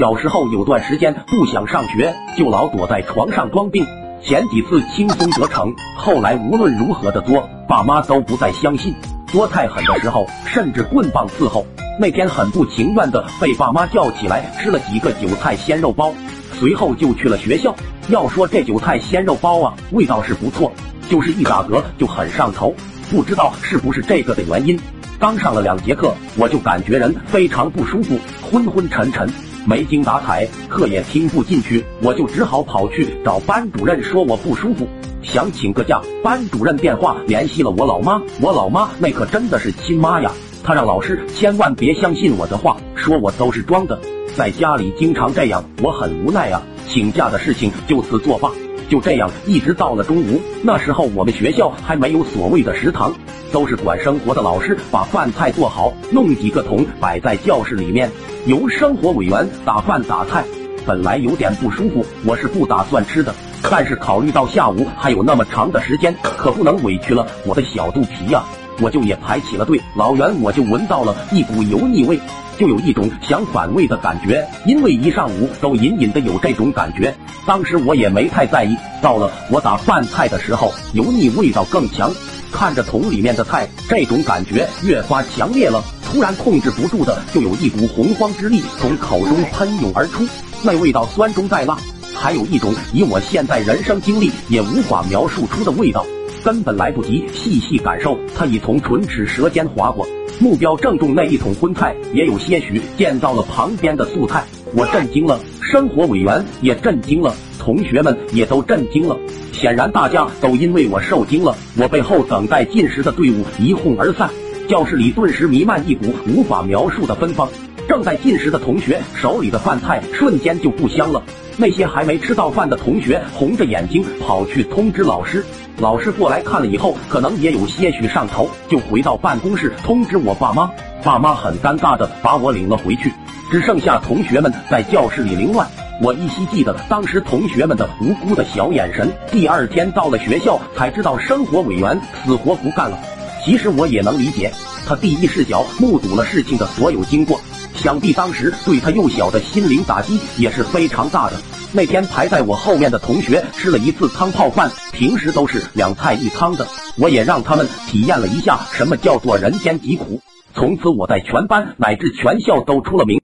小时候有段时间不想上学，就老躲在床上装病。前几次轻松得逞，后来无论如何的作，爸妈都不再相信。作太狠的时候，甚至棍棒伺候。那天很不情愿的被爸妈叫起来吃了几个韭菜鲜肉包，随后就去了学校。要说这韭菜鲜肉包啊，味道是不错，就是一打嗝就很上头。不知道是不是这个的原因，刚上了两节课，我就感觉人非常不舒服，昏昏沉沉。没精打采，课也听不进去，我就只好跑去找班主任说我不舒服，想请个假。班主任电话联系了我老妈，我老妈那可真的是亲妈呀，她让老师千万别相信我的话，说我都是装的，在家里经常这样，我很无奈啊，请假的事情就此作罢。就这样，一直到了中午，那时候我们学校还没有所谓的食堂，都是管生活的老师把饭菜做好，弄几个桶摆在教室里面。由生活委员打饭打菜，本来有点不舒服，我是不打算吃的。但是考虑到下午还有那么长的时间，可不能委屈了我的小肚皮呀，我就也排起了队。老远我就闻到了一股油腻味，就有一种想反胃的感觉，因为一上午都隐隐的有这种感觉。当时我也没太在意，到了我打饭菜的时候，油腻味道更强。看着桶里面的菜，这种感觉越发强烈了。突然控制不住的，就有一股洪荒之力从口中喷涌而出，那味道酸中带辣，还有一种以我现在人生经历也无法描述出的味道，根本来不及细细感受，它已从唇齿舌尖划过。目标正中那一桶荤菜，也有些许溅到了旁边的素菜。我震惊了，生活委员也震惊了，同学们也都震惊了。显然大家都因为我受惊了。我背后等待进食的队伍一哄而散。教室里顿时弥漫一股无法描述的芬芳，正在进食的同学手里的饭菜瞬间就不香了。那些还没吃到饭的同学红着眼睛跑去通知老师，老师过来看了以后，可能也有些许上头，就回到办公室通知我爸妈。爸妈很尴尬的把我领了回去，只剩下同学们在教室里凌乱。我依稀记得当时同学们的无辜的小眼神。第二天到了学校，才知道生活委员死活不干了。其实我也能理解，他第一视角目睹了事情的所有经过，想必当时对他幼小的心灵打击也是非常大的。那天排在我后面的同学吃了一次汤泡饭，平时都是两菜一汤的，我也让他们体验了一下什么叫做人间疾苦。从此我在全班乃至全校都出了名。